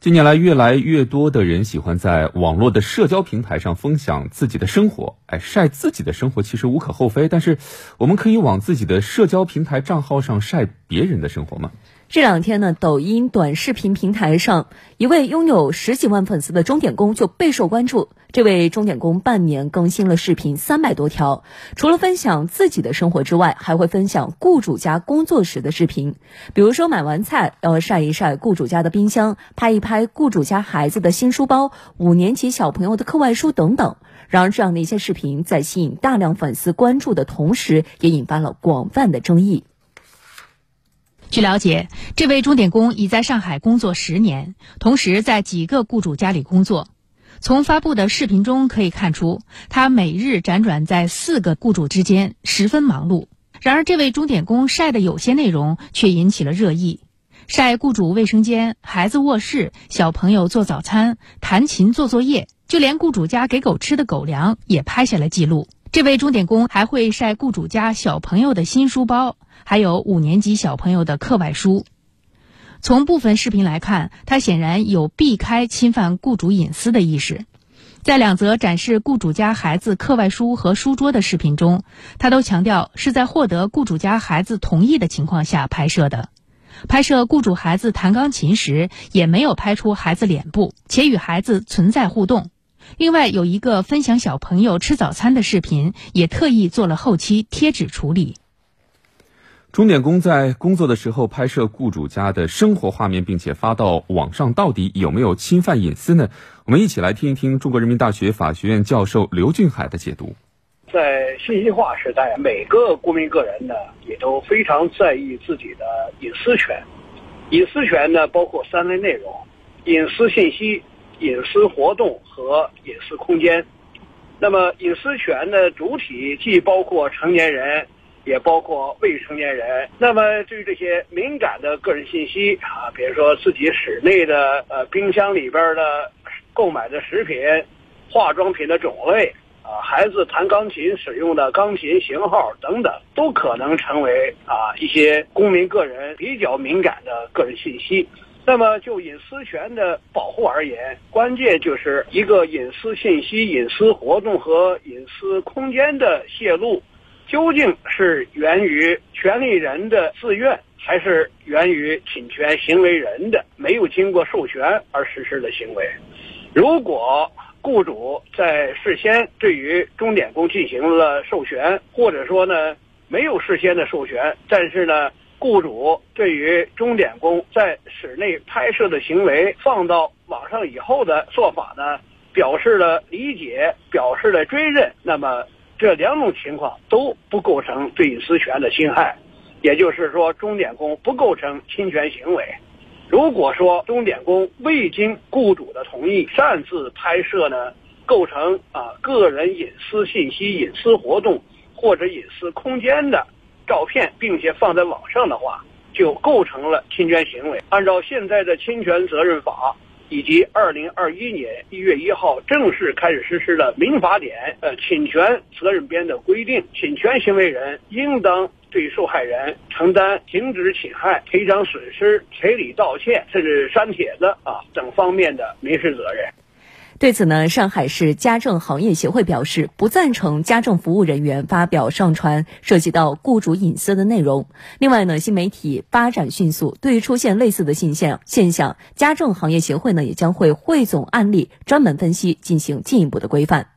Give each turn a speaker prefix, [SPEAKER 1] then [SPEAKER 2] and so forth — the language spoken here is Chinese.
[SPEAKER 1] 近年来，越来越多的人喜欢在网络的社交平台上分享自己的生活。哎，晒自己的生活其实无可厚非，但是我们可以往自己的社交平台账号上晒别人的生活吗？
[SPEAKER 2] 这两天呢，抖音短视频平台上，一位拥有十几万粉丝的钟点工就备受关注。这位钟点工半年更新了视频三百多条，除了分享自己的生活之外，还会分享雇主家工作时的视频。比如说买完菜要晒一晒雇主家的冰箱，拍一拍雇主家孩子的新书包、五年级小朋友的课外书等等。然而，这样的一些视频在吸引大量粉丝关注的同时，也引发了广泛的争议。
[SPEAKER 3] 据了解，这位钟点工已在上海工作十年，同时在几个雇主家里工作。从发布的视频中可以看出，他每日辗转在四个雇主之间，十分忙碌。然而，这位钟点工晒的有些内容却引起了热议：晒雇主卫生间、孩子卧室、小朋友做早餐、弹琴做作业，就连雇主家给狗吃的狗粮也拍下了记录。这位钟点工还会晒雇主家小朋友的新书包，还有五年级小朋友的课外书。从部分视频来看，他显然有避开侵犯雇主隐私的意识。在两则展示雇主家孩子课外书和书桌的视频中，他都强调是在获得雇主家孩子同意的情况下拍摄的。拍摄雇主孩子弹钢琴时，也没有拍出孩子脸部，且与孩子存在互动。另外有一个分享小朋友吃早餐的视频，也特意做了后期贴纸处理。
[SPEAKER 1] 钟点工在工作的时候拍摄雇主家的生活画面，并且发到网上，到底有没有侵犯隐私呢？我们一起来听一听中国人民大学法学院教授刘俊海的解读。
[SPEAKER 4] 在信息化时代，每个公民个人呢，也都非常在意自己的隐私权。隐私权呢，包括三类内容：隐私信息。隐私活动和隐私空间，那么隐私权的主体既包括成年人，也包括未成年人。那么对于这些敏感的个人信息啊，比如说自己室内的呃冰箱里边的购买的食品、化妆品的种类啊，孩子弹钢琴使用的钢琴型号等等，都可能成为啊一些公民个人比较敏感的个人信息。那么，就隐私权的保护而言，关键就是一个隐私信息、隐私活动和隐私空间的泄露，究竟是源于权利人的自愿，还是源于侵权行为人的没有经过授权而实施的行为？如果雇主在事先对于钟点工进行了授权，或者说呢没有事先的授权，但是呢？雇主对于钟点工在室内拍摄的行为放到网上以后的做法呢，表示了理解，表示了追认。那么这两种情况都不构成对隐私权的侵害，也就是说，钟点工不构成侵权行为。如果说钟点工未经雇主的同意擅自拍摄呢，构成啊个人隐私信息、隐私活动或者隐私空间的。照片，并且放在网上的话，就构成了侵权行为。按照现在的侵权责任法以及二零二一年一月一号正式开始实施的民法典呃侵权责任编的规定，侵权行为人应当对受害人承担停止侵害、赔偿损失、赔礼道歉，甚至删帖子啊等方面的民事责任。
[SPEAKER 2] 对此呢，上海市家政行业协会表示不赞成家政服务人员发表上传涉及到雇主隐私的内容。另外呢，新媒体发展迅速，对于出现类似的现象现象，家政行业协会呢也将会汇总案例，专门分析，进行进一步的规范。